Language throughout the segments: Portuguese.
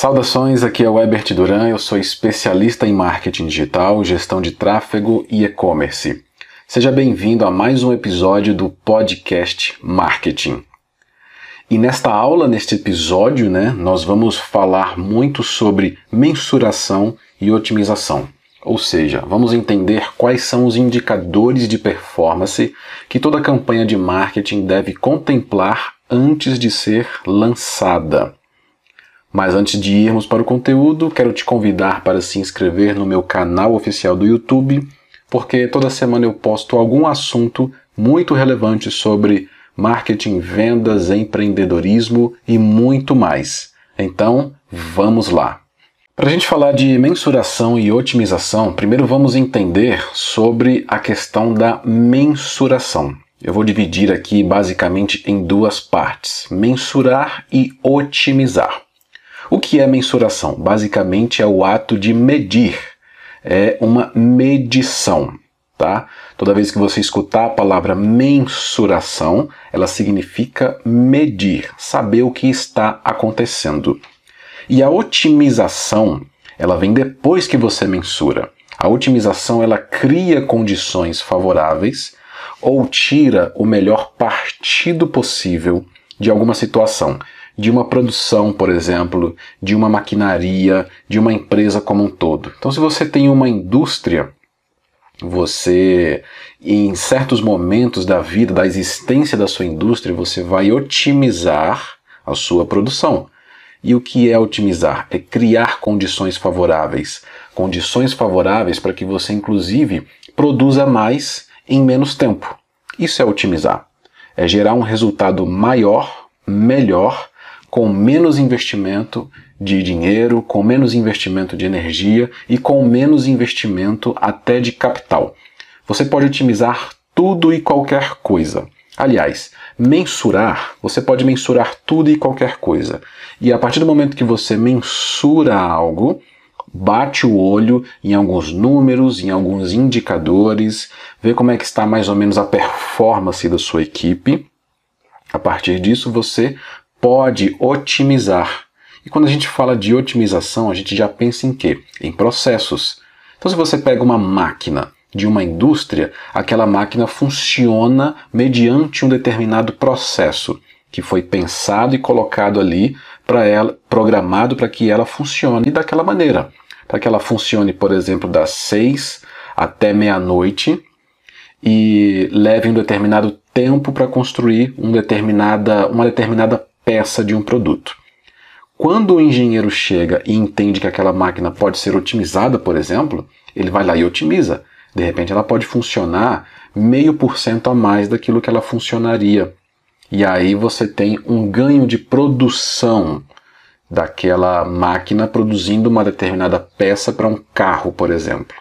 Saudações, aqui é o Ebert Duran, eu sou especialista em marketing digital, gestão de tráfego e e-commerce. Seja bem-vindo a mais um episódio do podcast Marketing. E nesta aula, neste episódio, né, nós vamos falar muito sobre mensuração e otimização. Ou seja, vamos entender quais são os indicadores de performance que toda campanha de marketing deve contemplar antes de ser lançada. Mas antes de irmos para o conteúdo, quero te convidar para se inscrever no meu canal oficial do YouTube, porque toda semana eu posto algum assunto muito relevante sobre marketing, vendas, empreendedorismo e muito mais. Então, vamos lá! Para a gente falar de mensuração e otimização, primeiro vamos entender sobre a questão da mensuração. Eu vou dividir aqui basicamente em duas partes: mensurar e otimizar. O que é mensuração? Basicamente é o ato de medir, é uma medição. Tá? Toda vez que você escutar a palavra mensuração, ela significa medir, saber o que está acontecendo. E a otimização, ela vem depois que você mensura. A otimização ela cria condições favoráveis ou tira o melhor partido possível de alguma situação de uma produção, por exemplo, de uma maquinaria, de uma empresa como um todo. Então, se você tem uma indústria, você, em certos momentos da vida, da existência da sua indústria, você vai otimizar a sua produção. E o que é otimizar? É criar condições favoráveis. Condições favoráveis para que você, inclusive, produza mais em menos tempo. Isso é otimizar. É gerar um resultado maior, melhor com menos investimento de dinheiro, com menos investimento de energia e com menos investimento até de capital. Você pode otimizar tudo e qualquer coisa. Aliás, mensurar, você pode mensurar tudo e qualquer coisa. E a partir do momento que você mensura algo, bate o olho em alguns números, em alguns indicadores, vê como é que está mais ou menos a performance da sua equipe. A partir disso, você pode otimizar. E quando a gente fala de otimização, a gente já pensa em quê? Em processos. Então, se você pega uma máquina de uma indústria, aquela máquina funciona mediante um determinado processo que foi pensado e colocado ali para ela, programado para que ela funcione daquela maneira. Para que ela funcione, por exemplo, das seis até meia-noite e leve um determinado tempo para construir um determinada, uma determinada peça de um produto. Quando o engenheiro chega e entende que aquela máquina pode ser otimizada, por exemplo, ele vai lá e otimiza. De repente ela pode funcionar meio por cento a mais daquilo que ela funcionaria. E aí você tem um ganho de produção daquela máquina produzindo uma determinada peça para um carro, por exemplo.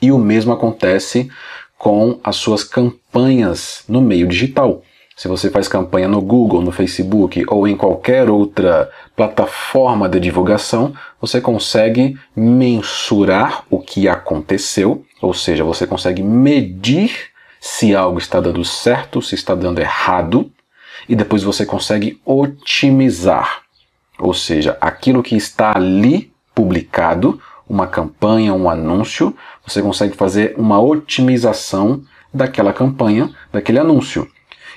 E o mesmo acontece com as suas campanhas no meio digital. Se você faz campanha no Google, no Facebook ou em qualquer outra plataforma de divulgação, você consegue mensurar o que aconteceu, ou seja, você consegue medir se algo está dando certo, se está dando errado, e depois você consegue otimizar, ou seja, aquilo que está ali publicado, uma campanha, um anúncio, você consegue fazer uma otimização daquela campanha, daquele anúncio.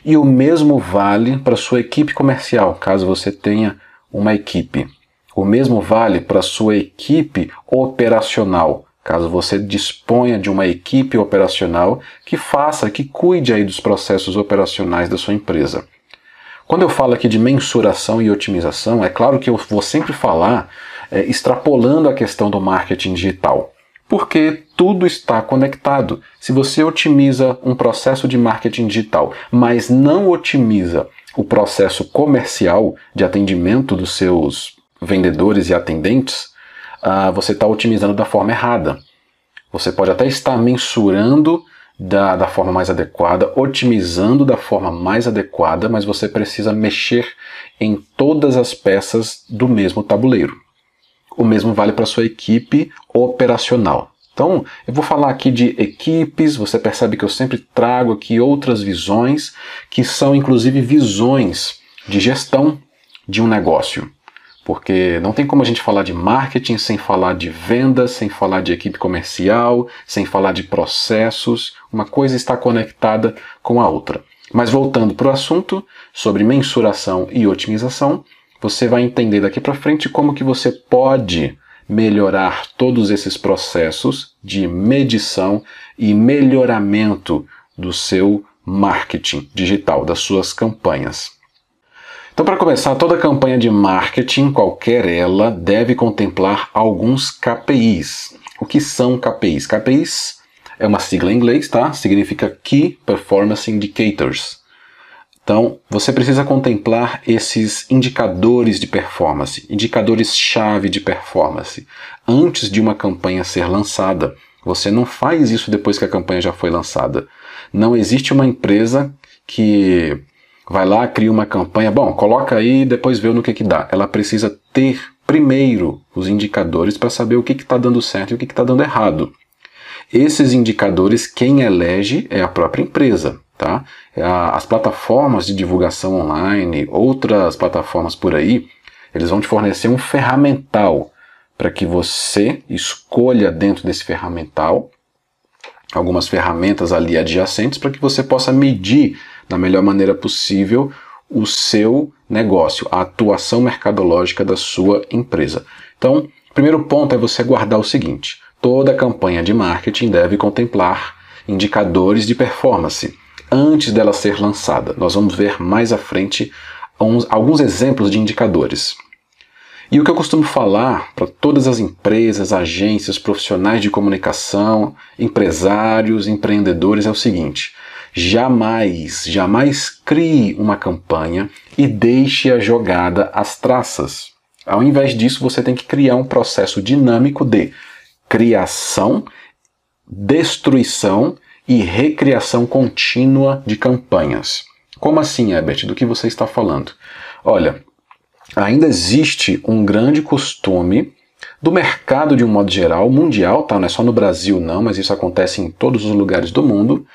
E o mesmo vale para sua equipe comercial, caso você tenha uma equipe. O mesmo vale para sua equipe operacional, caso você disponha de uma equipe operacional que faça, que cuide aí dos processos operacionais da sua empresa. Quando eu falo aqui de mensuração e otimização, é claro que eu vou sempre falar é, extrapolando a questão do marketing digital porque tudo está conectado. Se você otimiza um processo de marketing digital, mas não otimiza o processo comercial de atendimento dos seus vendedores e atendentes, uh, você está otimizando da forma errada. Você pode até estar mensurando da, da forma mais adequada, otimizando da forma mais adequada, mas você precisa mexer em todas as peças do mesmo tabuleiro. O mesmo vale para sua equipe operacional. Então, eu vou falar aqui de equipes, você percebe que eu sempre trago aqui outras visões, que são inclusive visões de gestão de um negócio. porque não tem como a gente falar de marketing sem falar de vendas, sem falar de equipe comercial, sem falar de processos. Uma coisa está conectada com a outra. Mas voltando para o assunto sobre mensuração e otimização, você vai entender daqui para frente como que você pode melhorar todos esses processos de medição e melhoramento do seu marketing digital, das suas campanhas. Então, para começar, toda campanha de marketing, qualquer ela, deve contemplar alguns KPIs. O que são KPIs? KPIs é uma sigla em inglês, tá? Significa Key Performance Indicators. Então, você precisa contemplar esses indicadores de performance, indicadores-chave de performance, antes de uma campanha ser lançada. Você não faz isso depois que a campanha já foi lançada. Não existe uma empresa que vai lá, cria uma campanha, bom, coloca aí e depois vê no que, que dá. Ela precisa ter primeiro os indicadores para saber o que está dando certo e o que está dando errado. Esses indicadores, quem elege é a própria empresa. Tá? As plataformas de divulgação online, outras plataformas por aí, eles vão te fornecer um ferramental para que você escolha dentro desse ferramental algumas ferramentas ali adjacentes para que você possa medir da melhor maneira possível o seu negócio, a atuação mercadológica da sua empresa. Então, primeiro ponto é você guardar o seguinte: toda campanha de marketing deve contemplar indicadores de performance antes dela ser lançada. Nós vamos ver mais à frente uns, alguns exemplos de indicadores. E o que eu costumo falar para todas as empresas, agências, profissionais de comunicação, empresários, empreendedores é o seguinte: Jamais, jamais crie uma campanha e deixe-a jogada às traças. Ao invés disso, você tem que criar um processo dinâmico de criação, destruição e recriação contínua de campanhas. Como assim, Herbert? Do que você está falando? Olha, ainda existe um grande costume do mercado de um modo geral, mundial, tá? Não é só no Brasil não, mas isso acontece em todos os lugares do mundo,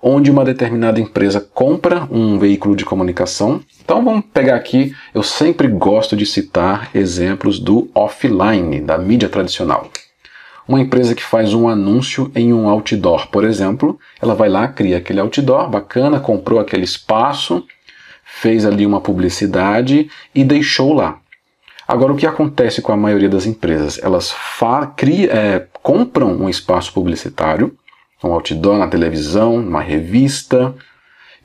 onde uma determinada empresa compra um veículo de comunicação. Então vamos pegar aqui, eu sempre gosto de citar exemplos do offline, da mídia tradicional. Uma empresa que faz um anúncio em um outdoor, por exemplo, ela vai lá, cria aquele outdoor bacana, comprou aquele espaço, fez ali uma publicidade e deixou lá. Agora, o que acontece com a maioria das empresas? Elas cria, é, compram um espaço publicitário, um outdoor na televisão, numa revista,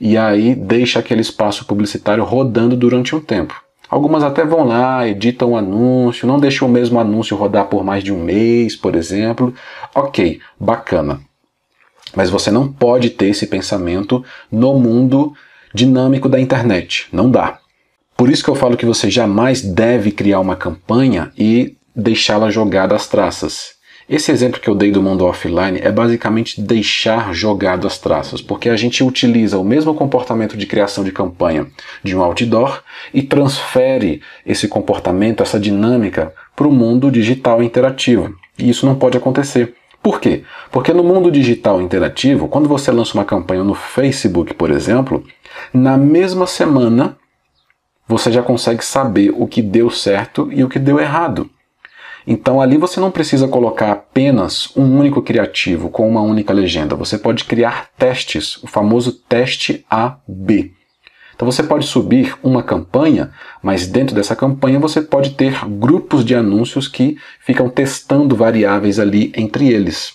e aí deixa aquele espaço publicitário rodando durante um tempo. Algumas até vão lá, editam o anúncio, não deixam o mesmo anúncio rodar por mais de um mês, por exemplo. Ok, bacana. Mas você não pode ter esse pensamento no mundo dinâmico da internet. Não dá. Por isso que eu falo que você jamais deve criar uma campanha e deixá-la jogada às traças. Esse exemplo que eu dei do mundo offline é basicamente deixar jogado as traças, porque a gente utiliza o mesmo comportamento de criação de campanha de um outdoor e transfere esse comportamento, essa dinâmica, para o mundo digital interativo. E isso não pode acontecer. Por quê? Porque no mundo digital interativo, quando você lança uma campanha no Facebook, por exemplo, na mesma semana você já consegue saber o que deu certo e o que deu errado. Então ali você não precisa colocar apenas um único criativo com uma única legenda. Você pode criar testes, o famoso teste A/B. Então você pode subir uma campanha, mas dentro dessa campanha você pode ter grupos de anúncios que ficam testando variáveis ali entre eles.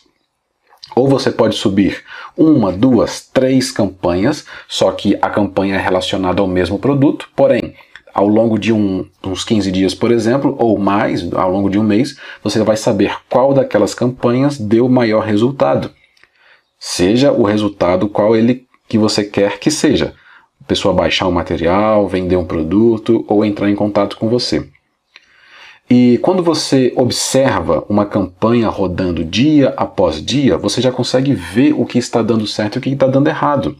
Ou você pode subir uma, duas, três campanhas, só que a campanha é relacionada ao mesmo produto, porém ao longo de um, uns 15 dias, por exemplo, ou mais, ao longo de um mês, você vai saber qual daquelas campanhas deu maior resultado. Seja o resultado qual ele que você quer que seja. A pessoa baixar um material, vender um produto ou entrar em contato com você. E quando você observa uma campanha rodando dia após dia, você já consegue ver o que está dando certo e o que está dando errado.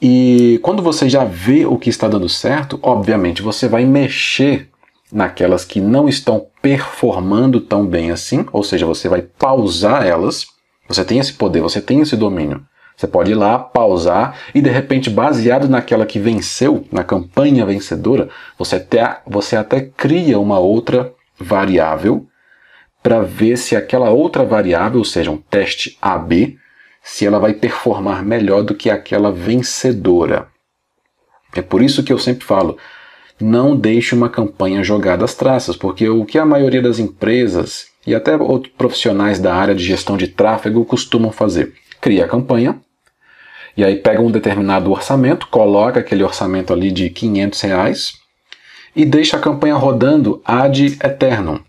E quando você já vê o que está dando certo, obviamente você vai mexer naquelas que não estão performando tão bem assim, ou seja, você vai pausar elas. Você tem esse poder, você tem esse domínio. Você pode ir lá, pausar e de repente, baseado naquela que venceu, na campanha vencedora, você até, você até cria uma outra variável para ver se aquela outra variável, ou seja, um teste AB, se ela vai performar melhor do que aquela vencedora. É por isso que eu sempre falo, não deixe uma campanha jogada às traças, porque o que a maioria das empresas e até outros profissionais da área de gestão de tráfego costumam fazer? Cria a campanha, e aí pega um determinado orçamento, coloca aquele orçamento ali de 500 reais e deixa a campanha rodando ad eternum.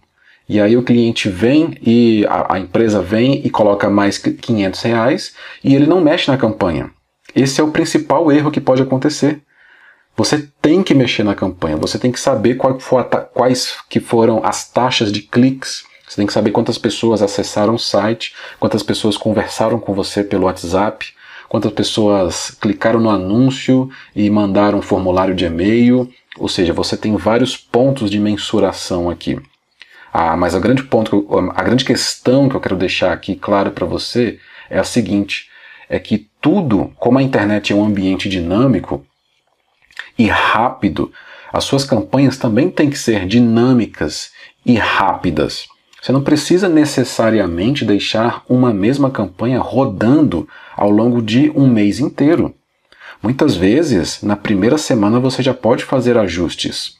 E aí o cliente vem e a, a, empresa vem e coloca mais 500 reais e ele não mexe na campanha. Esse é o principal erro que pode acontecer. Você tem que mexer na campanha, você tem que saber quais que foram as taxas de cliques, você tem que saber quantas pessoas acessaram o site, quantas pessoas conversaram com você pelo WhatsApp, quantas pessoas clicaram no anúncio e mandaram um formulário de e-mail, ou seja, você tem vários pontos de mensuração aqui. Ah, mas a grande ponto, a grande questão que eu quero deixar aqui claro para você é a seguinte: é que tudo, como a internet é um ambiente dinâmico e rápido, as suas campanhas também têm que ser dinâmicas e rápidas. Você não precisa necessariamente deixar uma mesma campanha rodando ao longo de um mês inteiro. Muitas vezes, na primeira semana você já pode fazer ajustes.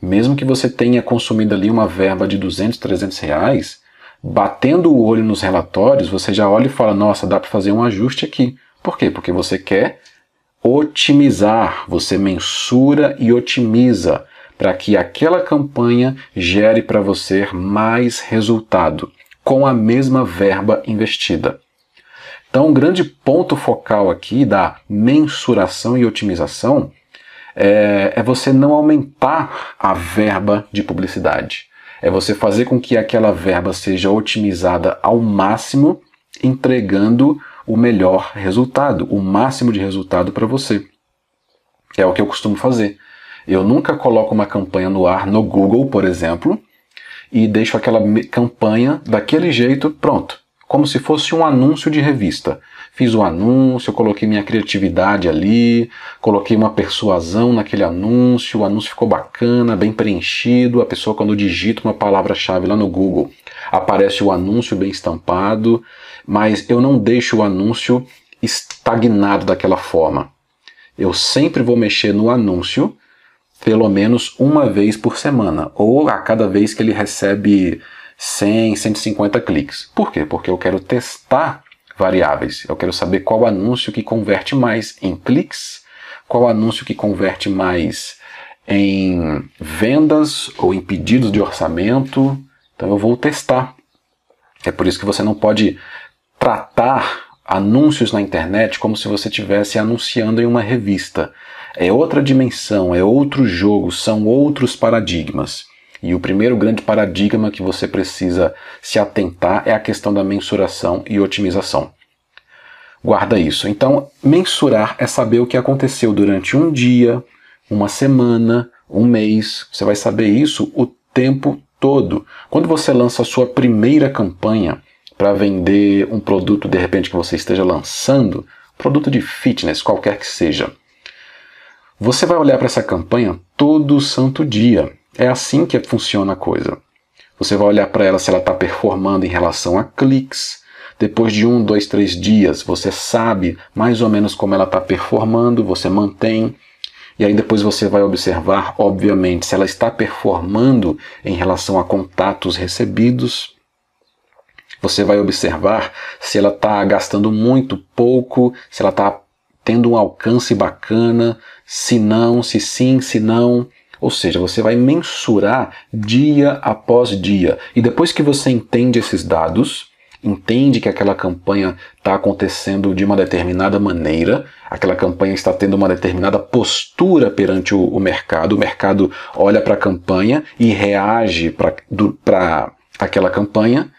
Mesmo que você tenha consumido ali uma verba de 200, 300 reais, batendo o olho nos relatórios, você já olha e fala: nossa, dá para fazer um ajuste aqui. Por quê? Porque você quer otimizar, você mensura e otimiza para que aquela campanha gere para você mais resultado com a mesma verba investida. Então, um grande ponto focal aqui da mensuração e otimização é, é você não aumentar a verba de publicidade. É você fazer com que aquela verba seja otimizada ao máximo, entregando o melhor resultado, o máximo de resultado para você. É o que eu costumo fazer. Eu nunca coloco uma campanha no ar no Google, por exemplo, e deixo aquela campanha daquele jeito, pronto, como se fosse um anúncio de revista. Fiz o anúncio, coloquei minha criatividade ali, coloquei uma persuasão naquele anúncio, o anúncio ficou bacana, bem preenchido. A pessoa, quando digita uma palavra-chave lá no Google, aparece o anúncio bem estampado, mas eu não deixo o anúncio estagnado daquela forma. Eu sempre vou mexer no anúncio pelo menos uma vez por semana, ou a cada vez que ele recebe 100, 150 cliques. Por quê? Porque eu quero testar variáveis. Eu quero saber qual anúncio que converte mais em cliques, qual anúncio que converte mais em vendas ou em pedidos de orçamento. Então eu vou testar. É por isso que você não pode tratar anúncios na internet como se você estivesse anunciando em uma revista. É outra dimensão, é outro jogo, são outros paradigmas. E o primeiro grande paradigma que você precisa se atentar é a questão da mensuração e otimização. Guarda isso. Então, mensurar é saber o que aconteceu durante um dia, uma semana, um mês. Você vai saber isso o tempo todo. Quando você lança a sua primeira campanha para vender um produto de repente que você esteja lançando, produto de fitness, qualquer que seja, você vai olhar para essa campanha todo santo dia. É assim que funciona a coisa. Você vai olhar para ela se ela está performando em relação a cliques. Depois de um, dois, três dias, você sabe mais ou menos como ela está performando, você mantém. E aí depois você vai observar, obviamente, se ela está performando em relação a contatos recebidos. Você vai observar se ela está gastando muito, pouco, se ela está tendo um alcance bacana, se não, se sim, se não. Ou seja, você vai mensurar dia após dia. E depois que você entende esses dados, entende que aquela campanha está acontecendo de uma determinada maneira, aquela campanha está tendo uma determinada postura perante o, o mercado, o mercado olha para a campanha e reage para aquela campanha,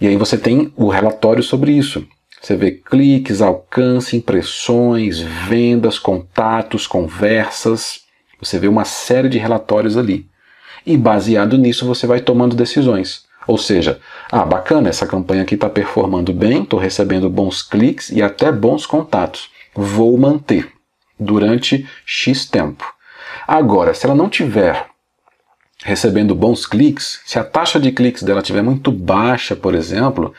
e aí você tem o relatório sobre isso. Você vê cliques, alcance, impressões, vendas, contatos, conversas. Você vê uma série de relatórios ali. E baseado nisso você vai tomando decisões. Ou seja, ah, bacana, essa campanha aqui está performando bem, estou recebendo bons cliques e até bons contatos. Vou manter durante X tempo. Agora, se ela não tiver recebendo bons cliques, se a taxa de cliques dela estiver muito baixa, por exemplo,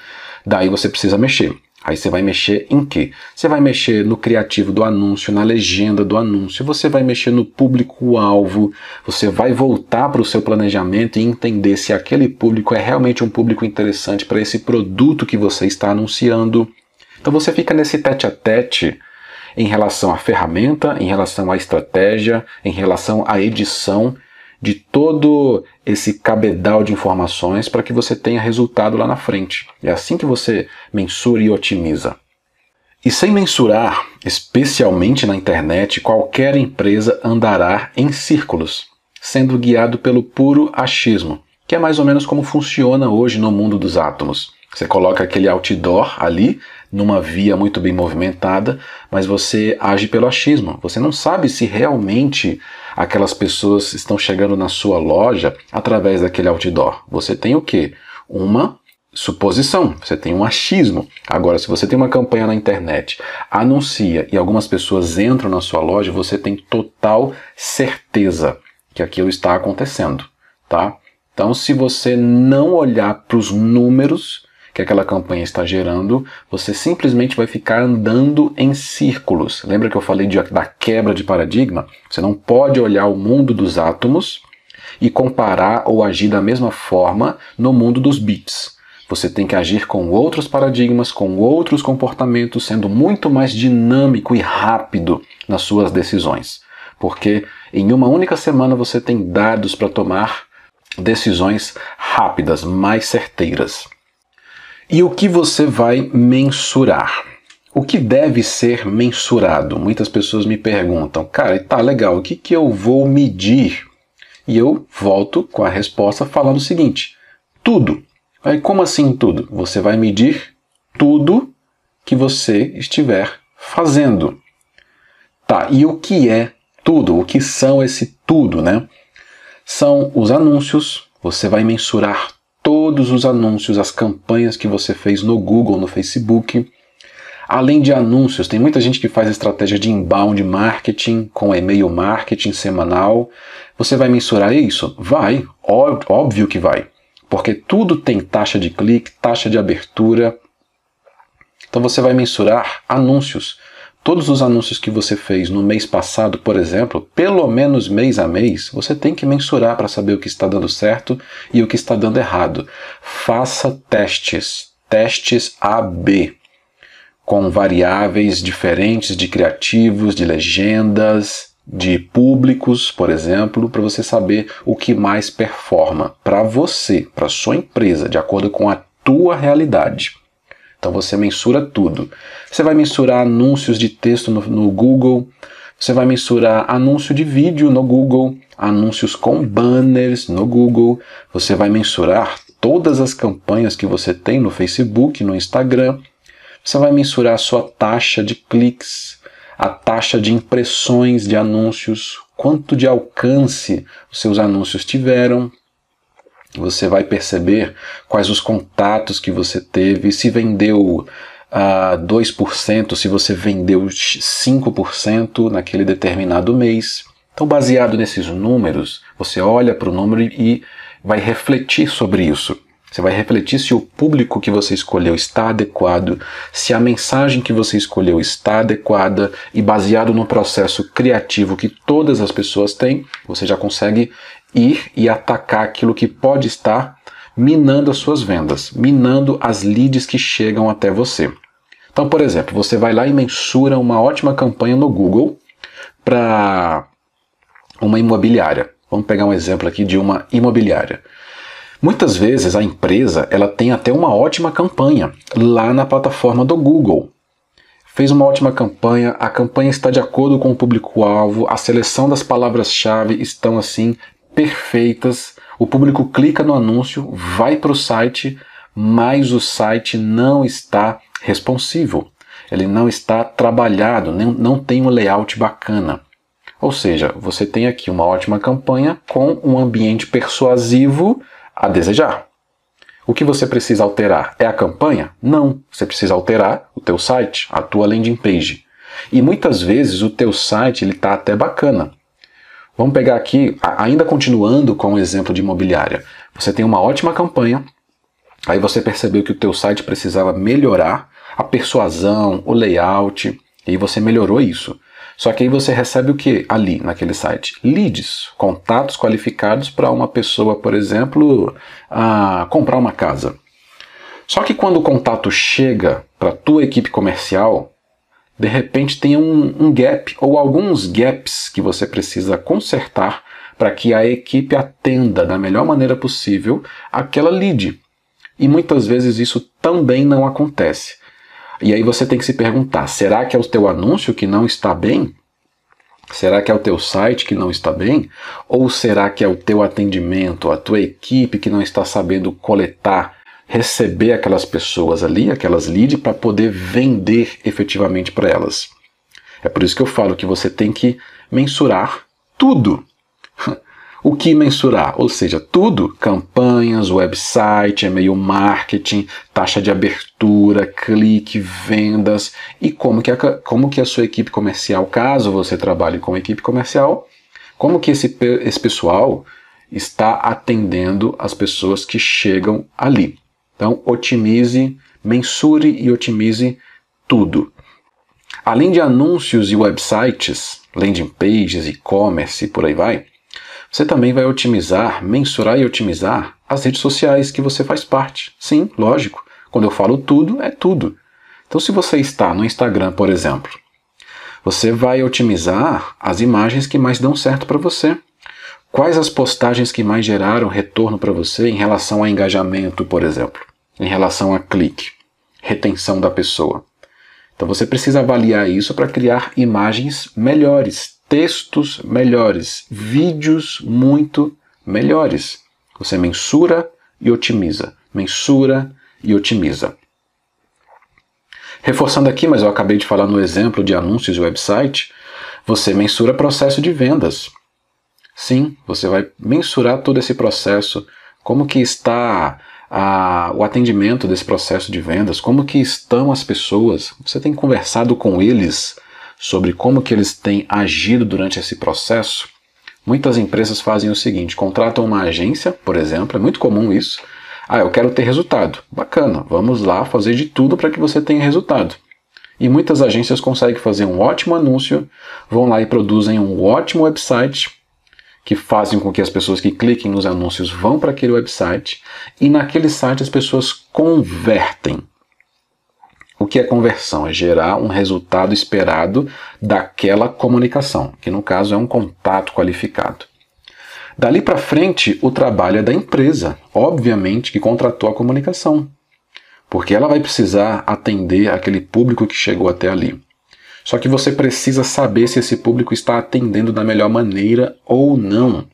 daí você precisa mexer. Aí você vai mexer em quê? Você vai mexer no criativo do anúncio, na legenda do anúncio, você vai mexer no público-alvo, você vai voltar para o seu planejamento e entender se aquele público é realmente um público interessante para esse produto que você está anunciando. Então você fica nesse tete a tete em relação à ferramenta, em relação à estratégia, em relação à edição de todo esse cabedal de informações para que você tenha resultado lá na frente. É assim que você mensura e otimiza. E sem mensurar, especialmente na internet, qualquer empresa andará em círculos, sendo guiado pelo puro achismo, que é mais ou menos como funciona hoje no mundo dos átomos. Você coloca aquele outdoor ali, numa via muito bem movimentada, mas você age pelo achismo. Você não sabe se realmente aquelas pessoas estão chegando na sua loja através daquele outdoor. Você tem o quê? Uma suposição, você tem um achismo. Agora, se você tem uma campanha na internet, anuncia e algumas pessoas entram na sua loja, você tem total certeza que aquilo está acontecendo, tá? Então, se você não olhar para os números, que aquela campanha está gerando, você simplesmente vai ficar andando em círculos. Lembra que eu falei de, da quebra de paradigma? Você não pode olhar o mundo dos átomos e comparar ou agir da mesma forma no mundo dos bits. Você tem que agir com outros paradigmas, com outros comportamentos, sendo muito mais dinâmico e rápido nas suas decisões. Porque em uma única semana você tem dados para tomar decisões rápidas, mais certeiras. E o que você vai mensurar? O que deve ser mensurado? Muitas pessoas me perguntam, cara, tá legal, o que, que eu vou medir? E eu volto com a resposta falando o seguinte: tudo. Aí, como assim tudo? Você vai medir tudo que você estiver fazendo. Tá, e o que é tudo? O que são esse tudo, né? São os anúncios, você vai mensurar todos os anúncios, as campanhas que você fez no Google, no Facebook. Além de anúncios, tem muita gente que faz estratégia de inbound marketing com e-mail marketing semanal. Você vai mensurar isso? Vai, óbvio que vai. Porque tudo tem taxa de clique, taxa de abertura. Então você vai mensurar anúncios todos os anúncios que você fez no mês passado, por exemplo, pelo menos mês a mês, você tem que mensurar para saber o que está dando certo e o que está dando errado. Faça testes, testes A/B, com variáveis diferentes de criativos, de legendas, de públicos, por exemplo, para você saber o que mais performa para você, para sua empresa, de acordo com a tua realidade. Então você mensura tudo. Você vai mensurar anúncios de texto no, no Google, você vai mensurar anúncio de vídeo no Google, anúncios com banners no Google, você vai mensurar todas as campanhas que você tem no Facebook, no Instagram, você vai mensurar a sua taxa de cliques, a taxa de impressões de anúncios, quanto de alcance os seus anúncios tiveram, você vai perceber quais os contatos que você teve, se vendeu uh, ah, 2%, se você vendeu 5% naquele determinado mês. Então, baseado nesses números, você olha para o número e vai refletir sobre isso. Você vai refletir se o público que você escolheu está adequado, se a mensagem que você escolheu está adequada e baseado no processo criativo que todas as pessoas têm, você já consegue ir e atacar aquilo que pode estar minando as suas vendas, minando as leads que chegam até você. Então, por exemplo, você vai lá e mensura uma ótima campanha no Google para uma imobiliária. Vamos pegar um exemplo aqui de uma imobiliária. Muitas vezes a empresa ela tem até uma ótima campanha lá na plataforma do Google. Fez uma ótima campanha, a campanha está de acordo com o público-alvo, a seleção das palavras-chave estão assim perfeitas. O público clica no anúncio, vai para o site, mas o site não está responsivo. Ele não está trabalhado, não, não tem um layout bacana. Ou seja, você tem aqui uma ótima campanha com um ambiente persuasivo a desejar. O que você precisa alterar é a campanha? Não, você precisa alterar o teu site, a tua landing page. E muitas vezes o teu site ele está até bacana. Vamos pegar aqui, ainda continuando com o exemplo de imobiliária. Você tem uma ótima campanha, aí você percebeu que o teu site precisava melhorar a persuasão, o layout, e você melhorou isso. Só que aí você recebe o que ali naquele site? Leads, contatos qualificados para uma pessoa, por exemplo, a comprar uma casa. Só que quando o contato chega para a tua equipe comercial, de repente tem um, um gap ou alguns gaps que você precisa consertar para que a equipe atenda da melhor maneira possível aquela lead. E muitas vezes isso também não acontece. E aí você tem que se perguntar: será que é o teu anúncio que não está bem? Será que é o teu site que não está bem? Ou será que é o teu atendimento, a tua equipe que não está sabendo coletar, receber aquelas pessoas ali, aquelas leads, para poder vender efetivamente para elas? É por isso que eu falo que você tem que mensurar tudo. O que mensurar? Ou seja, tudo: campanhas, website, e-mail marketing, taxa de abertura, clique, vendas e como que, a, como que a sua equipe comercial, caso você trabalhe com equipe comercial, como que esse, esse pessoal está atendendo as pessoas que chegam ali. Então, otimize, mensure e otimize tudo. Além de anúncios e websites, landing pages, e-commerce e por aí vai, você também vai otimizar, mensurar e otimizar as redes sociais que você faz parte. Sim, lógico. Quando eu falo tudo, é tudo. Então, se você está no Instagram, por exemplo, você vai otimizar as imagens que mais dão certo para você. Quais as postagens que mais geraram retorno para você em relação a engajamento, por exemplo, em relação a clique, retenção da pessoa. Então você precisa avaliar isso para criar imagens melhores, textos melhores, vídeos muito melhores. Você mensura e otimiza, mensura e otimiza. Reforçando aqui, mas eu acabei de falar no exemplo de anúncios e website, você mensura processo de vendas. Sim, você vai mensurar todo esse processo, como que está a, o atendimento desse processo de vendas, como que estão as pessoas. Você tem conversado com eles sobre como que eles têm agido durante esse processo, muitas empresas fazem o seguinte: contratam uma agência, por exemplo, é muito comum isso. Ah, eu quero ter resultado. Bacana, vamos lá fazer de tudo para que você tenha resultado. E muitas agências conseguem fazer um ótimo anúncio, vão lá e produzem um ótimo website que fazem com que as pessoas que cliquem nos anúncios vão para aquele website e naquele site as pessoas convertem. O que é conversão? É gerar um resultado esperado daquela comunicação, que no caso é um contato qualificado. Dali para frente, o trabalho é da empresa, obviamente, que contratou a comunicação, porque ela vai precisar atender aquele público que chegou até ali. Só que você precisa saber se esse público está atendendo da melhor maneira ou não.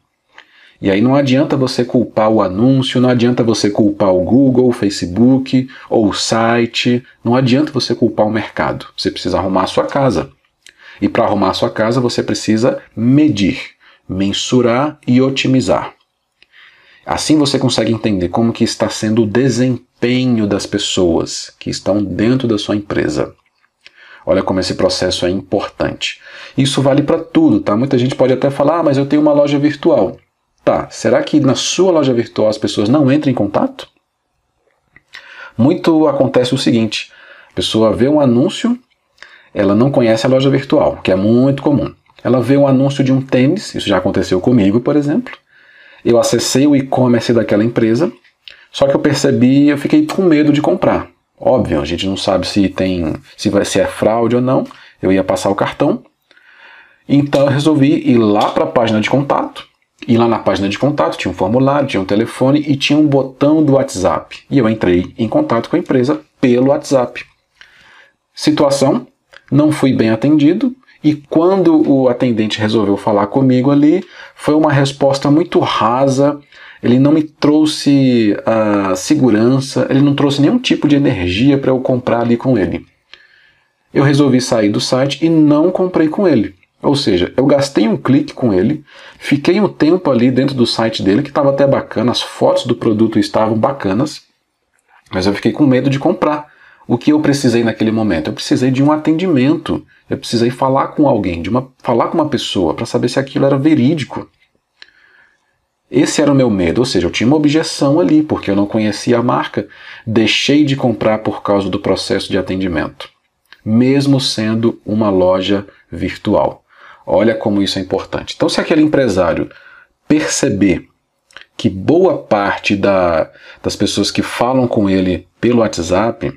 E aí não adianta você culpar o anúncio, não adianta você culpar o Google, o Facebook ou o site, não adianta você culpar o mercado. Você precisa arrumar a sua casa. E para arrumar a sua casa você precisa medir, mensurar e otimizar. Assim você consegue entender como que está sendo o desempenho das pessoas que estão dentro da sua empresa. Olha como esse processo é importante. Isso vale para tudo, tá? Muita gente pode até falar, ah, mas eu tenho uma loja virtual. Tá, será que na sua loja virtual as pessoas não entram em contato? Muito acontece o seguinte: a pessoa vê um anúncio, ela não conhece a loja virtual, que é muito comum. Ela vê um anúncio de um tênis, isso já aconteceu comigo, por exemplo. Eu acessei o e-commerce daquela empresa, só que eu percebi, eu fiquei com medo de comprar. Óbvio, a gente não sabe se tem, se vai ser fraude ou não. Eu ia passar o cartão. Então eu resolvi ir lá para a página de contato e lá na página de contato tinha um formulário, tinha um telefone e tinha um botão do WhatsApp. E eu entrei em contato com a empresa pelo WhatsApp. Situação: não fui bem atendido. E quando o atendente resolveu falar comigo ali, foi uma resposta muito rasa. Ele não me trouxe a segurança, ele não trouxe nenhum tipo de energia para eu comprar ali com ele. Eu resolvi sair do site e não comprei com ele. Ou seja, eu gastei um clique com ele, fiquei um tempo ali dentro do site dele, que estava até bacana, as fotos do produto estavam bacanas, mas eu fiquei com medo de comprar. O que eu precisei naquele momento? Eu precisei de um atendimento. Eu precisei falar com alguém, de uma, falar com uma pessoa para saber se aquilo era verídico. Esse era o meu medo, ou seja, eu tinha uma objeção ali, porque eu não conhecia a marca. Deixei de comprar por causa do processo de atendimento, mesmo sendo uma loja virtual. Olha como isso é importante. Então, se aquele empresário perceber que boa parte da, das pessoas que falam com ele pelo WhatsApp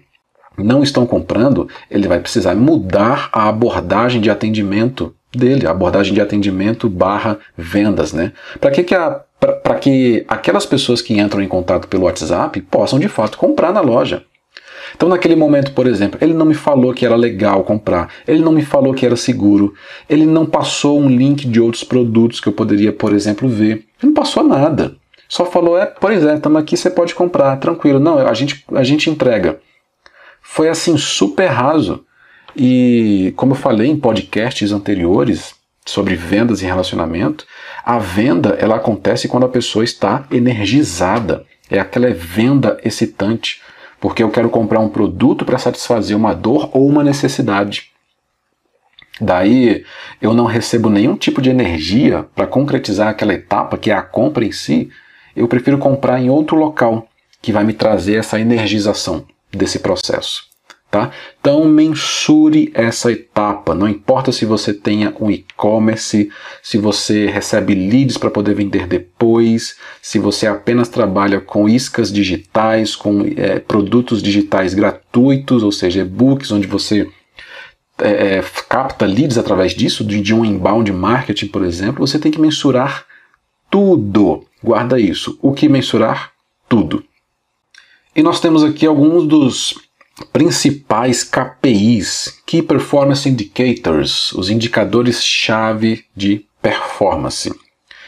não estão comprando, ele vai precisar mudar a abordagem de atendimento dele, a abordagem de atendimento barra vendas, né? Para que, que, que aquelas pessoas que entram em contato pelo WhatsApp possam de fato comprar na loja. Então, naquele momento, por exemplo, ele não me falou que era legal comprar, ele não me falou que era seguro, ele não passou um link de outros produtos que eu poderia, por exemplo, ver. Ele não passou nada. Só falou, é, por exemplo, estamos aqui, você pode comprar, tranquilo. Não, a gente, a gente entrega. Foi assim, super raso. E como eu falei em podcasts anteriores sobre vendas e relacionamento, a venda ela acontece quando a pessoa está energizada. É aquela venda excitante, porque eu quero comprar um produto para satisfazer uma dor ou uma necessidade. Daí eu não recebo nenhum tipo de energia para concretizar aquela etapa que é a compra em si, eu prefiro comprar em outro local que vai me trazer essa energização desse processo. Tá? Então mensure essa etapa. Não importa se você tenha um e-commerce, se você recebe leads para poder vender depois, se você apenas trabalha com iscas digitais, com é, produtos digitais gratuitos, ou seja, e-books onde você é, é, capta leads através disso, de, de um inbound marketing, por exemplo, você tem que mensurar tudo. Guarda isso. O que mensurar? Tudo. E nós temos aqui alguns dos principais KPIs, Key Performance Indicators, os indicadores-chave de performance.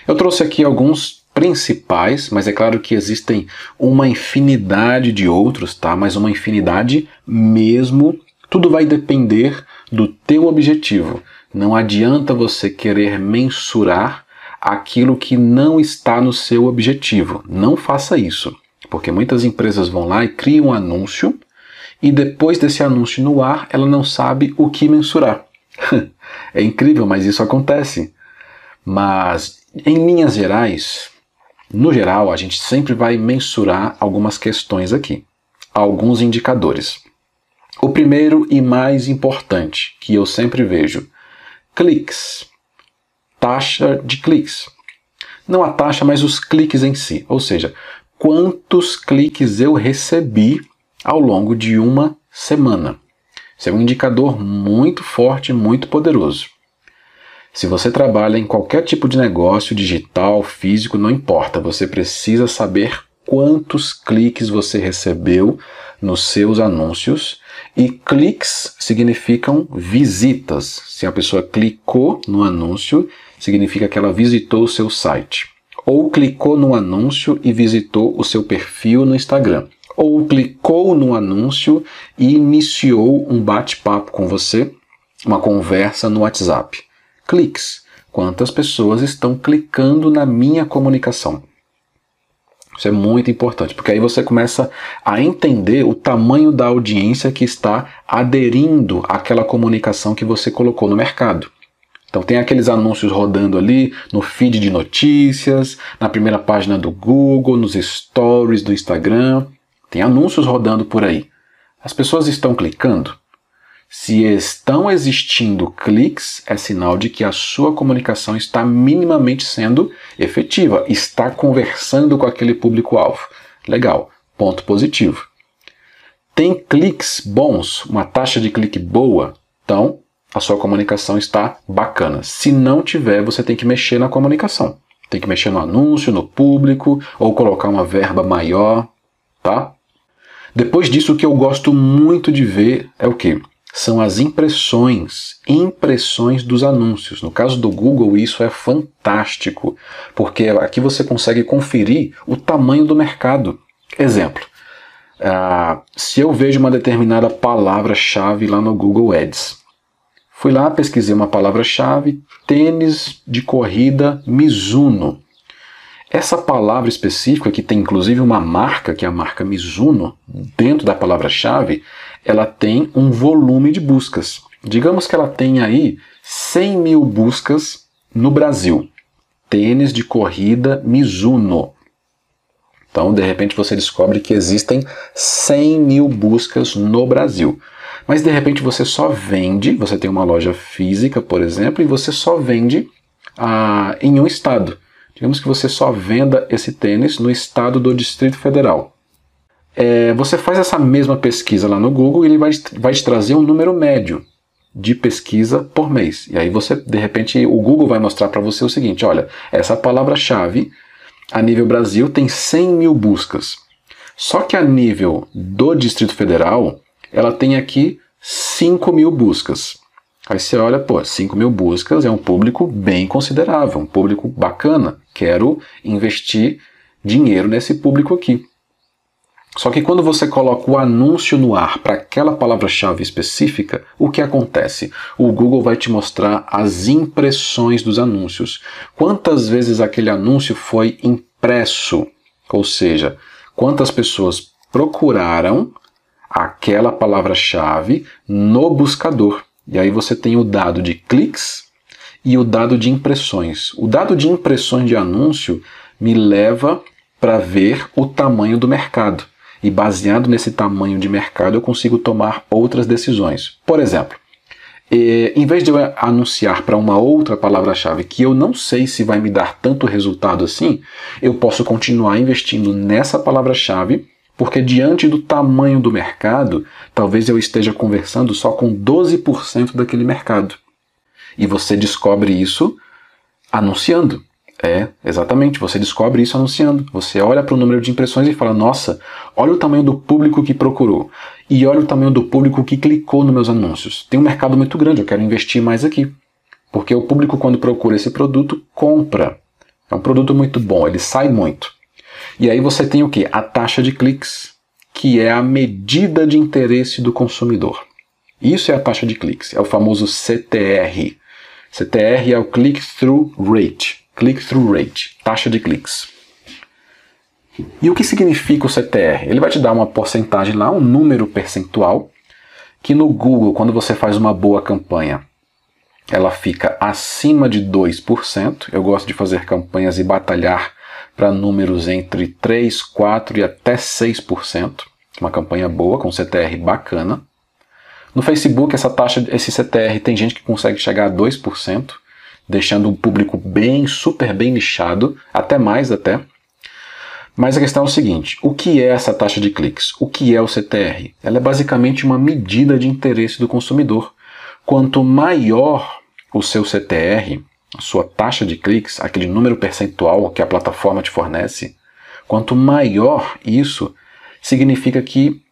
Eu trouxe aqui alguns principais, mas é claro que existem uma infinidade de outros, tá? Mas uma infinidade mesmo. Tudo vai depender do teu objetivo. Não adianta você querer mensurar aquilo que não está no seu objetivo. Não faça isso, porque muitas empresas vão lá e criam um anúncio e depois desse anúncio no ar, ela não sabe o que mensurar. é incrível, mas isso acontece. Mas em linhas gerais, no geral, a gente sempre vai mensurar algumas questões aqui, alguns indicadores. O primeiro e mais importante que eu sempre vejo: cliques taxa de cliques. Não a taxa, mas os cliques em si. Ou seja, quantos cliques eu recebi ao longo de uma semana. Isso é um indicador muito forte, muito poderoso. Se você trabalha em qualquer tipo de negócio, digital, físico, não importa, você precisa saber quantos cliques você recebeu nos seus anúncios e cliques significam visitas. Se a pessoa clicou no anúncio, significa que ela visitou o seu site. Ou clicou no anúncio e visitou o seu perfil no Instagram. Ou clicou no anúncio e iniciou um bate-papo com você, uma conversa no WhatsApp. Cliques. Quantas pessoas estão clicando na minha comunicação? Isso é muito importante, porque aí você começa a entender o tamanho da audiência que está aderindo àquela comunicação que você colocou no mercado. Então tem aqueles anúncios rodando ali no feed de notícias, na primeira página do Google, nos stories do Instagram. Tem anúncios rodando por aí. As pessoas estão clicando? Se estão existindo cliques, é sinal de que a sua comunicação está minimamente sendo efetiva, está conversando com aquele público-alvo. Legal, ponto positivo. Tem cliques bons, uma taxa de clique boa, então a sua comunicação está bacana. Se não tiver, você tem que mexer na comunicação. Tem que mexer no anúncio, no público, ou colocar uma verba maior, tá? Depois disso, o que eu gosto muito de ver é o que? São as impressões, impressões dos anúncios. No caso do Google, isso é fantástico, porque aqui você consegue conferir o tamanho do mercado. Exemplo, uh, se eu vejo uma determinada palavra-chave lá no Google Ads, Fui lá, pesquisei uma palavra-chave, tênis de corrida Mizuno. Essa palavra específica, que tem inclusive uma marca, que é a marca Mizuno, dentro da palavra-chave, ela tem um volume de buscas. Digamos que ela tem aí 100 mil buscas no Brasil. Tênis de corrida Mizuno. Então, de repente, você descobre que existem 100 mil buscas no Brasil. Mas, de repente, você só vende, você tem uma loja física, por exemplo, e você só vende ah, em um estado. Digamos que você só venda esse tênis no estado do Distrito Federal. É, você faz essa mesma pesquisa lá no Google e ele vai, vai te trazer um número médio de pesquisa por mês. E aí você, de repente, o Google vai mostrar para você o seguinte: olha, essa palavra-chave a nível Brasil tem 100 mil buscas. Só que a nível do Distrito Federal, ela tem aqui 5 mil buscas. Aí você olha, pô, 5 mil buscas é um público bem considerável, um público bacana. Quero investir dinheiro nesse público aqui. Só que quando você coloca o anúncio no ar para aquela palavra-chave específica, o que acontece? O Google vai te mostrar as impressões dos anúncios. Quantas vezes aquele anúncio foi impresso? Ou seja, quantas pessoas procuraram aquela palavra-chave no buscador. E aí você tem o dado de cliques e o dado de impressões. O dado de impressões de anúncio me leva para ver o tamanho do mercado. E baseado nesse tamanho de mercado, eu consigo tomar outras decisões. Por exemplo, eh, em vez de eu anunciar para uma outra palavra-chave que eu não sei se vai me dar tanto resultado assim, eu posso continuar investindo nessa palavra-chave, porque diante do tamanho do mercado, talvez eu esteja conversando só com 12% daquele mercado. E você descobre isso anunciando. É, exatamente. Você descobre isso anunciando. Você olha para o número de impressões e fala: Nossa, olha o tamanho do público que procurou. E olha o tamanho do público que clicou nos meus anúncios. Tem um mercado muito grande, eu quero investir mais aqui. Porque o público, quando procura esse produto, compra. É um produto muito bom, ele sai muito. E aí você tem o que? A taxa de cliques, que é a medida de interesse do consumidor. Isso é a taxa de cliques, é o famoso CTR. CTR é o Click-Through Rate click-through rate, taxa de cliques. E o que significa o CTR? Ele vai te dar uma porcentagem lá, um número percentual, que no Google, quando você faz uma boa campanha, ela fica acima de 2%. Eu gosto de fazer campanhas e batalhar para números entre 3, 4 e até 6%. Uma campanha boa, com CTR bacana. No Facebook, essa taxa, esse CTR, tem gente que consegue chegar a 2% deixando o público bem, super bem nichado, até mais até. Mas a questão é o seguinte: o que é essa taxa de cliques? O que é o CTR? Ela é basicamente uma medida de interesse do consumidor. Quanto maior o seu CTR, sua taxa de cliques, aquele número percentual que a plataforma te fornece, quanto maior isso, significa que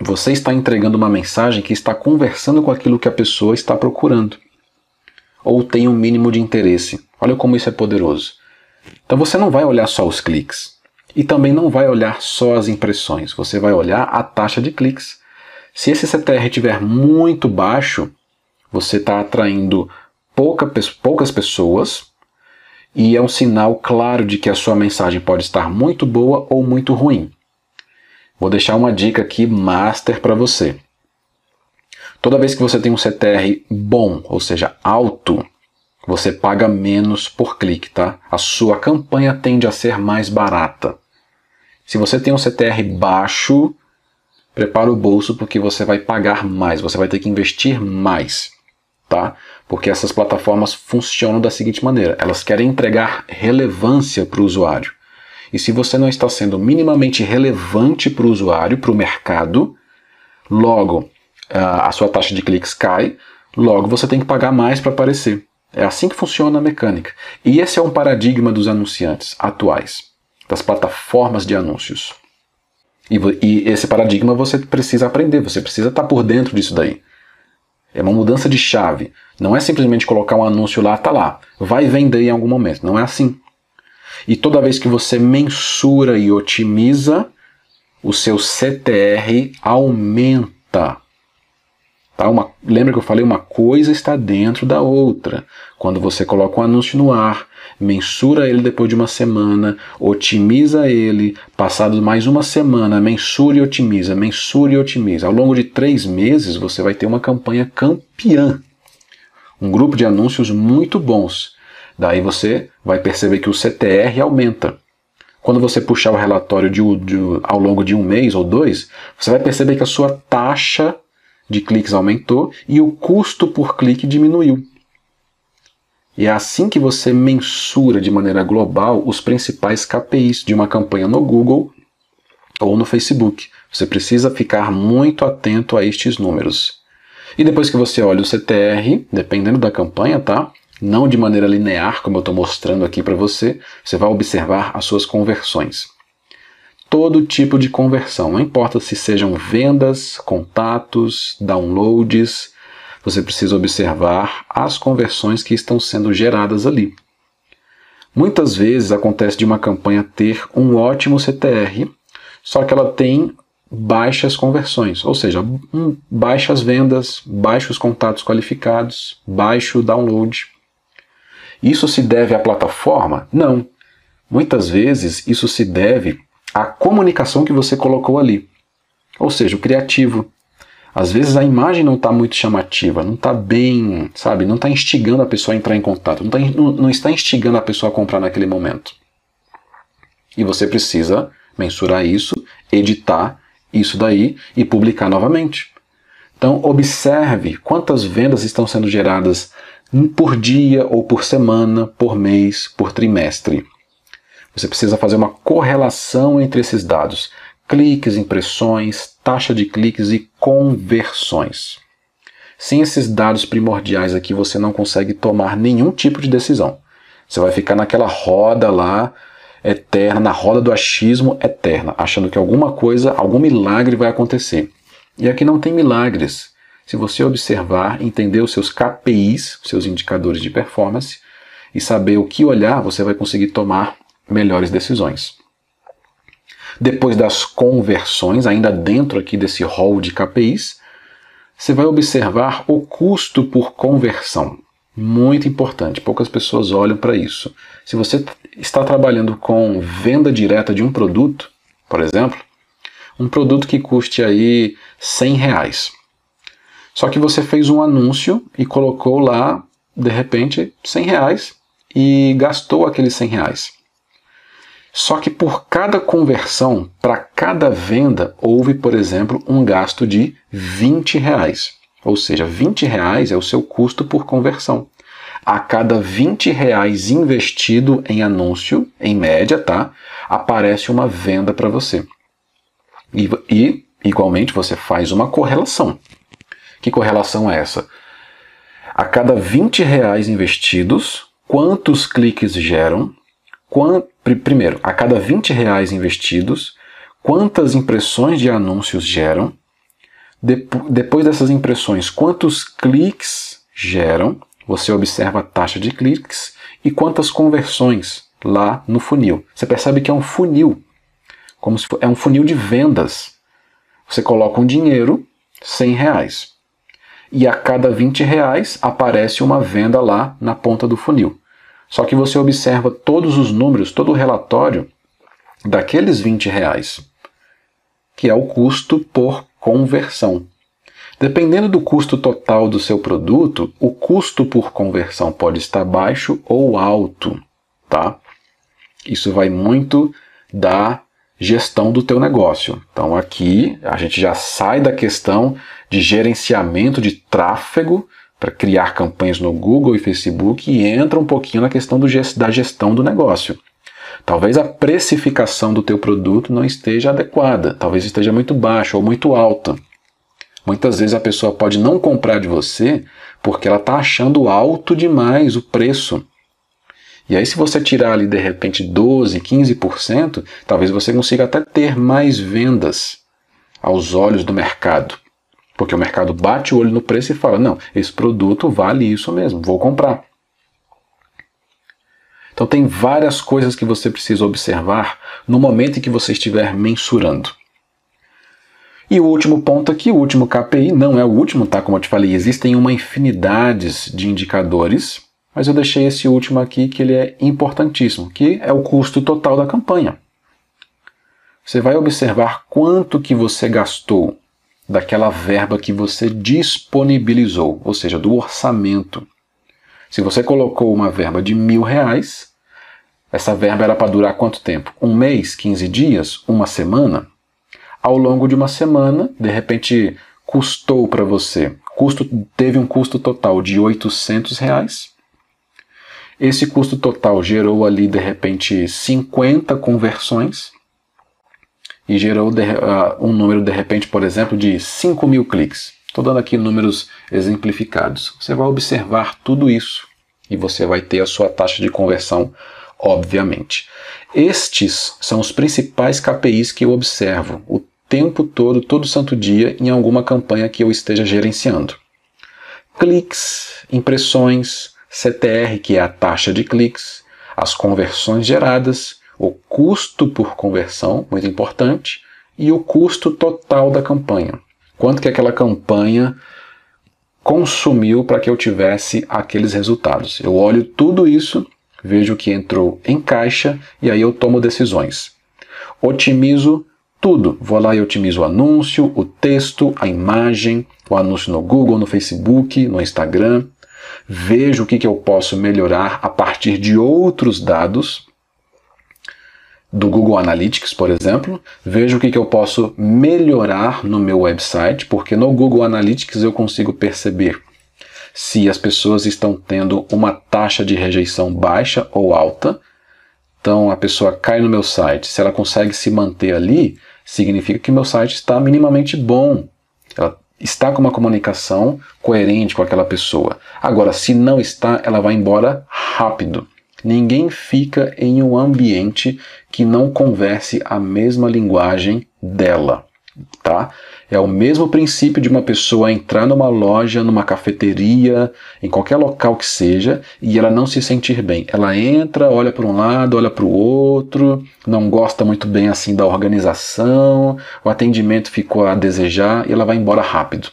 você está entregando uma mensagem que está conversando com aquilo que a pessoa está procurando ou tem um mínimo de interesse. Olha como isso é poderoso. Então você não vai olhar só os cliques e também não vai olhar só as impressões, você vai olhar a taxa de cliques. Se esse CTR estiver muito baixo, você está atraindo pouca, poucas pessoas e é um sinal claro de que a sua mensagem pode estar muito boa ou muito ruim. Vou deixar uma dica aqui master para você. Toda vez que você tem um CTR bom, ou seja, alto, você paga menos por clique, tá? A sua campanha tende a ser mais barata. Se você tem um CTR baixo, prepara o bolso porque você vai pagar mais, você vai ter que investir mais, tá? Porque essas plataformas funcionam da seguinte maneira: elas querem entregar relevância para o usuário. E se você não está sendo minimamente relevante para o usuário, para o mercado, logo a sua taxa de cliques cai, logo você tem que pagar mais para aparecer. É assim que funciona a mecânica. E esse é um paradigma dos anunciantes atuais, das plataformas de anúncios. E, e esse paradigma você precisa aprender, você precisa estar tá por dentro disso daí. É uma mudança de chave. Não é simplesmente colocar um anúncio lá, tá lá. Vai vender em algum momento. Não é assim. E toda vez que você mensura e otimiza, o seu CTR aumenta Tá? Uma, lembra que eu falei? Uma coisa está dentro da outra. Quando você coloca um anúncio no ar, mensura ele depois de uma semana, otimiza ele, passado mais uma semana, mensura e otimiza, mensura e otimiza. Ao longo de três meses você vai ter uma campanha campeã. Um grupo de anúncios muito bons. Daí você vai perceber que o CTR aumenta. Quando você puxar o relatório de, de, ao longo de um mês ou dois, você vai perceber que a sua taxa de cliques aumentou e o custo por clique diminuiu. E é assim que você mensura de maneira global os principais KPIs de uma campanha no Google ou no Facebook. Você precisa ficar muito atento a estes números. E depois que você olha o CTR, dependendo da campanha, tá? Não de maneira linear, como eu estou mostrando aqui para você, você vai observar as suas conversões todo tipo de conversão, não importa se sejam vendas, contatos, downloads, você precisa observar as conversões que estão sendo geradas ali. Muitas vezes acontece de uma campanha ter um ótimo CTR, só que ela tem baixas conversões, ou seja, baixas vendas, baixos contatos qualificados, baixo download. Isso se deve à plataforma? Não. Muitas vezes isso se deve a comunicação que você colocou ali. Ou seja, o criativo. Às vezes a imagem não está muito chamativa, não está bem, sabe, não está instigando a pessoa a entrar em contato, não, tá, não, não está instigando a pessoa a comprar naquele momento. E você precisa mensurar isso, editar isso daí e publicar novamente. Então, observe quantas vendas estão sendo geradas por dia ou por semana, por mês, por trimestre. Você precisa fazer uma correlação entre esses dados: cliques, impressões, taxa de cliques e conversões. Sem esses dados primordiais aqui, você não consegue tomar nenhum tipo de decisão. Você vai ficar naquela roda lá eterna, na roda do achismo eterna, achando que alguma coisa, algum milagre vai acontecer. E aqui não tem milagres. Se você observar, entender os seus KPIs, seus indicadores de performance, e saber o que olhar, você vai conseguir tomar melhores decisões. Depois das conversões, ainda dentro aqui desse rol de KPIs, você vai observar o custo por conversão. Muito importante, poucas pessoas olham para isso. Se você está trabalhando com venda direta de um produto, por exemplo, um produto que custe aí 100 reais. Só que você fez um anúncio e colocou lá, de repente, 100 reais e gastou aqueles 100 reais. Só que por cada conversão, para cada venda, houve, por exemplo, um gasto de 20 reais. Ou seja, 20 reais é o seu custo por conversão. A cada 20 reais investido em anúncio, em média, tá? Aparece uma venda para você. E, e, igualmente, você faz uma correlação. Que correlação é essa? A cada 20 reais investidos, quantos cliques geram primeiro, a cada 20 reais investidos, quantas impressões de anúncios geram? depois dessas impressões, quantos cliques geram? Você observa a taxa de cliques e quantas conversões lá no funil. Você percebe que é um funil, como se for, é um funil de vendas. Você coloca um dinheiro, 100 reais. E a cada 20 reais aparece uma venda lá na ponta do funil. Só que você observa todos os números, todo o relatório daqueles 20 reais, que é o custo por conversão. Dependendo do custo total do seu produto, o custo por conversão pode estar baixo ou alto, tá? Isso vai muito da gestão do teu negócio. Então aqui a gente já sai da questão de gerenciamento de tráfego para criar campanhas no Google e Facebook e entra um pouquinho na questão do, da gestão do negócio. Talvez a precificação do teu produto não esteja adequada, talvez esteja muito baixa ou muito alta. Muitas vezes a pessoa pode não comprar de você porque ela está achando alto demais o preço. E aí, se você tirar ali de repente 12, 15%, talvez você consiga até ter mais vendas aos olhos do mercado. Porque o mercado bate o olho no preço e fala: não, esse produto vale isso mesmo, vou comprar. Então, tem várias coisas que você precisa observar no momento em que você estiver mensurando. E o último ponto aqui, o último KPI, não é o último, tá? Como eu te falei, existem uma infinidade de indicadores, mas eu deixei esse último aqui que ele é importantíssimo, que é o custo total da campanha. Você vai observar quanto que você gastou daquela verba que você disponibilizou, ou seja, do orçamento. Se você colocou uma verba de mil reais, essa verba era para durar quanto tempo? Um mês, 15 dias, uma semana? ao longo de uma semana, de repente custou para você, custo, teve um custo total de 800 reais. Esse custo total gerou ali de repente 50 conversões e gerou de, uh, um número de repente, por exemplo, de 5 mil cliques. Estou dando aqui números exemplificados. Você vai observar tudo isso e você vai ter a sua taxa de conversão, obviamente. Estes são os principais KPIs que eu observo o tempo todo, todo santo dia, em alguma campanha que eu esteja gerenciando. Cliques, impressões, CTR, que é a taxa de cliques, as conversões geradas, o custo por conversão, muito importante, e o custo total da campanha. Quanto que aquela campanha consumiu para que eu tivesse aqueles resultados. Eu olho tudo isso vejo que entrou em caixa e aí eu tomo decisões. Otimizo tudo. Vou lá e otimizo o anúncio, o texto, a imagem, o anúncio no Google, no Facebook, no Instagram. Vejo o que, que eu posso melhorar a partir de outros dados do Google Analytics, por exemplo. Vejo o que, que eu posso melhorar no meu website, porque no Google Analytics eu consigo perceber se as pessoas estão tendo uma taxa de rejeição baixa ou alta. Então a pessoa cai no meu site, se ela consegue se manter ali, significa que meu site está minimamente bom. Ela está com uma comunicação coerente com aquela pessoa. Agora, se não está, ela vai embora rápido. Ninguém fica em um ambiente que não converse a mesma linguagem dela, tá? É o mesmo princípio de uma pessoa entrar numa loja, numa cafeteria, em qualquer local que seja, e ela não se sentir bem. Ela entra, olha para um lado, olha para o outro, não gosta muito bem assim da organização, o atendimento ficou a desejar e ela vai embora rápido.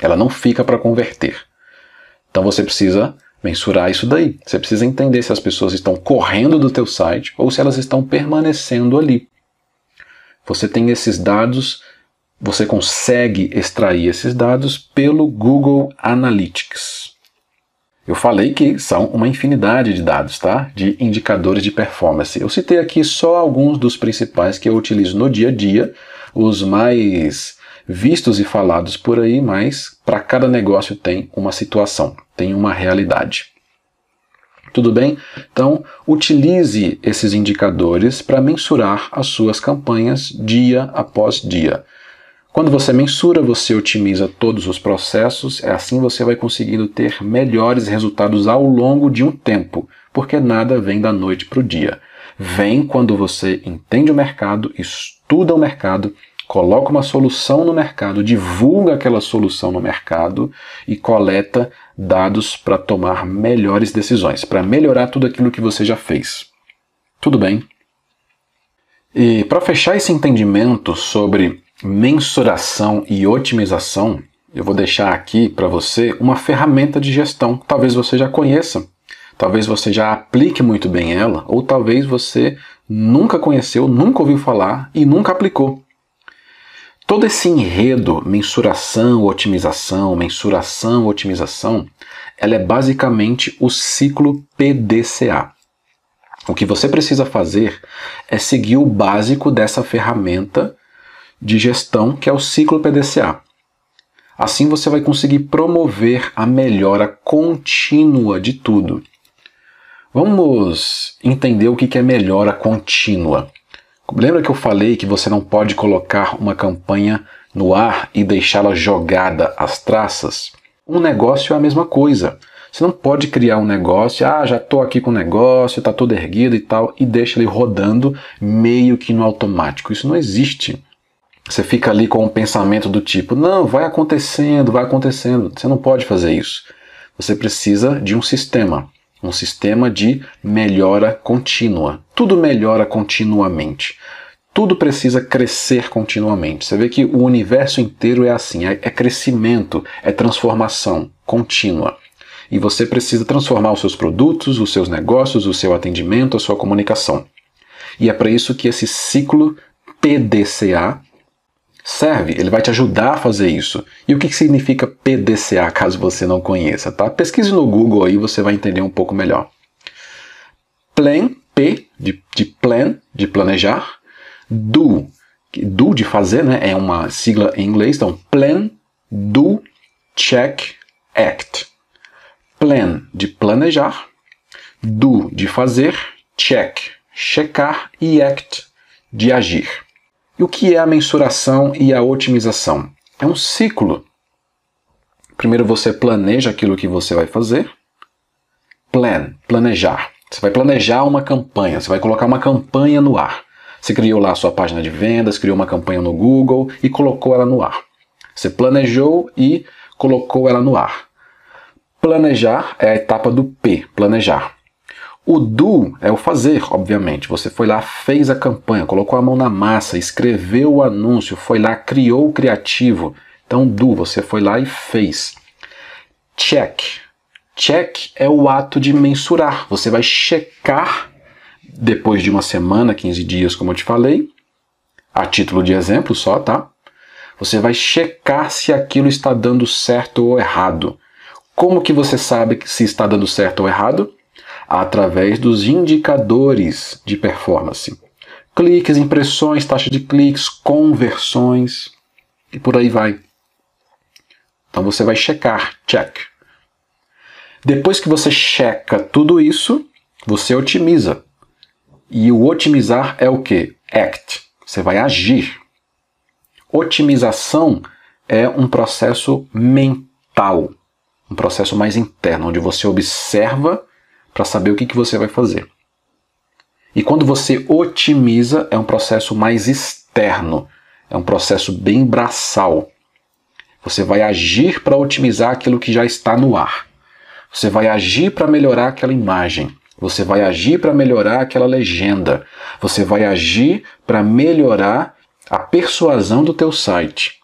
Ela não fica para converter. Então você precisa mensurar isso daí. Você precisa entender se as pessoas estão correndo do teu site ou se elas estão permanecendo ali. Você tem esses dados você consegue extrair esses dados pelo Google Analytics. Eu falei que são uma infinidade de dados, tá? De indicadores de performance. Eu citei aqui só alguns dos principais que eu utilizo no dia a dia, os mais vistos e falados por aí, mas para cada negócio tem uma situação, tem uma realidade. Tudo bem? Então, utilize esses indicadores para mensurar as suas campanhas dia após dia. Quando você mensura, você otimiza todos os processos, é assim você vai conseguindo ter melhores resultados ao longo de um tempo, porque nada vem da noite para o dia. Vem quando você entende o mercado, estuda o mercado, coloca uma solução no mercado, divulga aquela solução no mercado e coleta dados para tomar melhores decisões, para melhorar tudo aquilo que você já fez. Tudo bem? E para fechar esse entendimento sobre mensuração e otimização, eu vou deixar aqui para você uma ferramenta de gestão. Talvez você já conheça, talvez você já aplique muito bem ela, ou talvez você nunca conheceu, nunca ouviu falar e nunca aplicou. Todo esse enredo, mensuração, otimização, mensuração, otimização, ela é basicamente o ciclo PDCA. O que você precisa fazer é seguir o básico dessa ferramenta de gestão, que é o ciclo PDCA. Assim você vai conseguir promover a melhora contínua de tudo. Vamos entender o que é melhora contínua. Lembra que eu falei que você não pode colocar uma campanha no ar e deixá-la jogada às traças? Um negócio é a mesma coisa. Você não pode criar um negócio, ah, já estou aqui com o negócio, está todo erguido e tal, e deixa ele rodando meio que no automático. Isso não existe. Você fica ali com um pensamento do tipo: não, vai acontecendo, vai acontecendo. Você não pode fazer isso. Você precisa de um sistema, um sistema de melhora contínua. Tudo melhora continuamente. Tudo precisa crescer continuamente. Você vê que o universo inteiro é assim: é, é crescimento, é transformação contínua. E você precisa transformar os seus produtos, os seus negócios, o seu atendimento, a sua comunicação. E é para isso que esse ciclo PDCA serve, ele vai te ajudar a fazer isso. E o que significa PDCA, caso você não conheça, tá? Pesquise no Google aí, você vai entender um pouco melhor. Plan, P de, de plan, de planejar, do, do de fazer, né? É uma sigla em inglês, então plan, do, check, act. Plan de planejar, do de fazer, check, checar e act de agir. E o que é a mensuração e a otimização? É um ciclo. Primeiro você planeja aquilo que você vai fazer. Plan, planejar. Você vai planejar uma campanha, você vai colocar uma campanha no ar. Você criou lá sua página de vendas, criou uma campanha no Google e colocou ela no ar. Você planejou e colocou ela no ar. Planejar é a etapa do P, planejar. O do é o fazer, obviamente. Você foi lá, fez a campanha, colocou a mão na massa, escreveu o anúncio, foi lá, criou o criativo. Então, do, você foi lá e fez. Check. Check é o ato de mensurar. Você vai checar depois de uma semana, 15 dias, como eu te falei, a título de exemplo só, tá? Você vai checar se aquilo está dando certo ou errado. Como que você sabe se está dando certo ou errado? Através dos indicadores de performance. Cliques, impressões, taxa de cliques, conversões e por aí vai. Então você vai checar, check. Depois que você checa tudo isso, você otimiza. E o otimizar é o que? Act. Você vai agir. Otimização é um processo mental, um processo mais interno, onde você observa para saber o que, que você vai fazer. E quando você otimiza, é um processo mais externo, é um processo bem braçal. Você vai agir para otimizar aquilo que já está no ar. Você vai agir para melhorar aquela imagem. Você vai agir para melhorar aquela legenda. Você vai agir para melhorar a persuasão do teu site.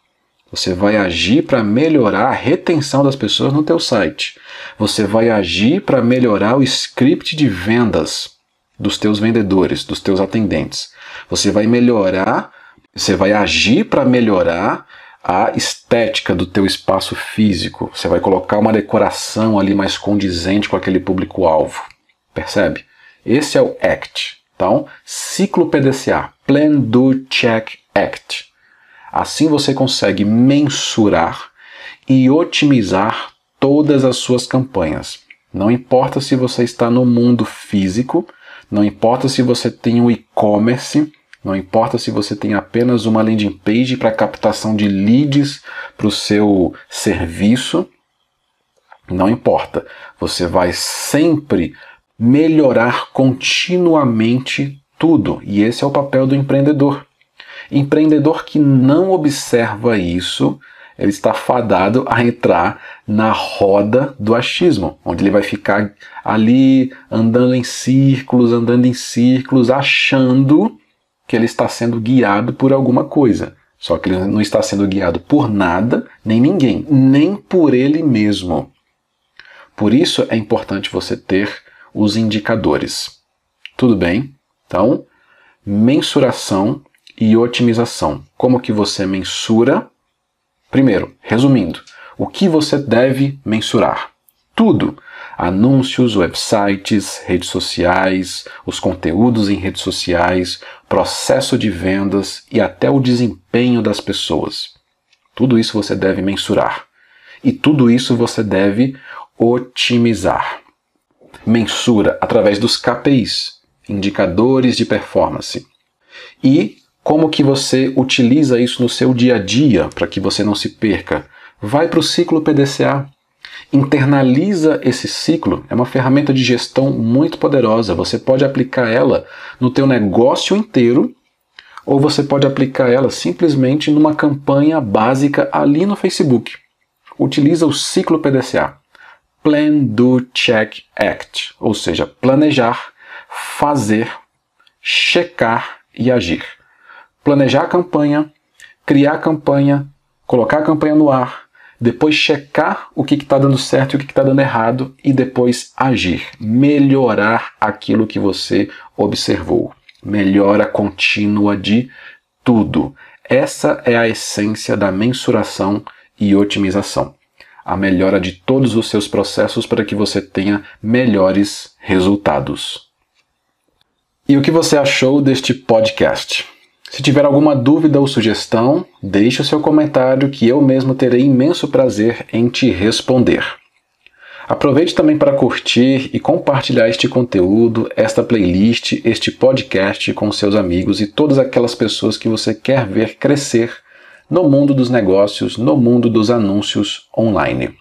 Você vai agir para melhorar a retenção das pessoas no teu site. Você vai agir para melhorar o script de vendas dos teus vendedores, dos teus atendentes. Você vai melhorar, você vai agir para melhorar a estética do teu espaço físico. Você vai colocar uma decoração ali mais condizente com aquele público-alvo. Percebe? Esse é o ACT. Então, ciclo PDCA, Plan, Do, Check, Act. Assim você consegue mensurar e otimizar todas as suas campanhas. Não importa se você está no mundo físico, não importa se você tem um e-commerce, não importa se você tem apenas uma landing page para captação de leads para o seu serviço, não importa. Você vai sempre melhorar continuamente tudo. E esse é o papel do empreendedor. Empreendedor que não observa isso, ele está fadado a entrar na roda do achismo, onde ele vai ficar ali andando em círculos, andando em círculos, achando que ele está sendo guiado por alguma coisa. Só que ele não está sendo guiado por nada, nem ninguém, nem por ele mesmo. Por isso é importante você ter os indicadores. Tudo bem? Então, mensuração e otimização. Como que você mensura? Primeiro, resumindo, o que você deve mensurar? Tudo. Anúncios, websites, redes sociais, os conteúdos em redes sociais, processo de vendas e até o desempenho das pessoas. Tudo isso você deve mensurar. E tudo isso você deve otimizar mensura através dos KPIs, indicadores de performance. E como que você utiliza isso no seu dia a dia para que você não se perca? Vai para o ciclo PDCA. Internaliza esse ciclo, é uma ferramenta de gestão muito poderosa. Você pode aplicar ela no teu negócio inteiro ou você pode aplicar ela simplesmente numa campanha básica ali no Facebook. Utiliza o ciclo PDCA. Plan, Do, Check, Act, ou seja, planejar, fazer, checar e agir. planejar a campanha, criar a campanha, colocar a campanha no ar, depois checar o que está dando certo e o que está dando errado e depois agir, melhorar aquilo que você observou. Melhora contínua de tudo. Essa é a essência da mensuração e otimização. A melhora de todos os seus processos para que você tenha melhores resultados. E o que você achou deste podcast? Se tiver alguma dúvida ou sugestão, deixe o seu comentário que eu mesmo terei imenso prazer em te responder. Aproveite também para curtir e compartilhar este conteúdo, esta playlist, este podcast com seus amigos e todas aquelas pessoas que você quer ver crescer no mundo dos negócios, no mundo dos anúncios online.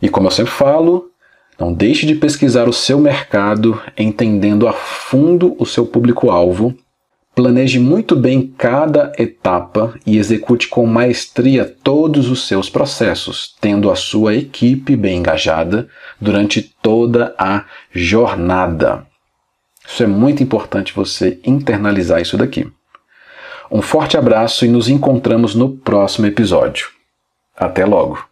E como eu sempre falo, não deixe de pesquisar o seu mercado, entendendo a fundo o seu público-alvo Planeje muito bem cada etapa e execute com maestria todos os seus processos, tendo a sua equipe bem engajada durante toda a jornada. Isso é muito importante você internalizar isso daqui. Um forte abraço e nos encontramos no próximo episódio. Até logo!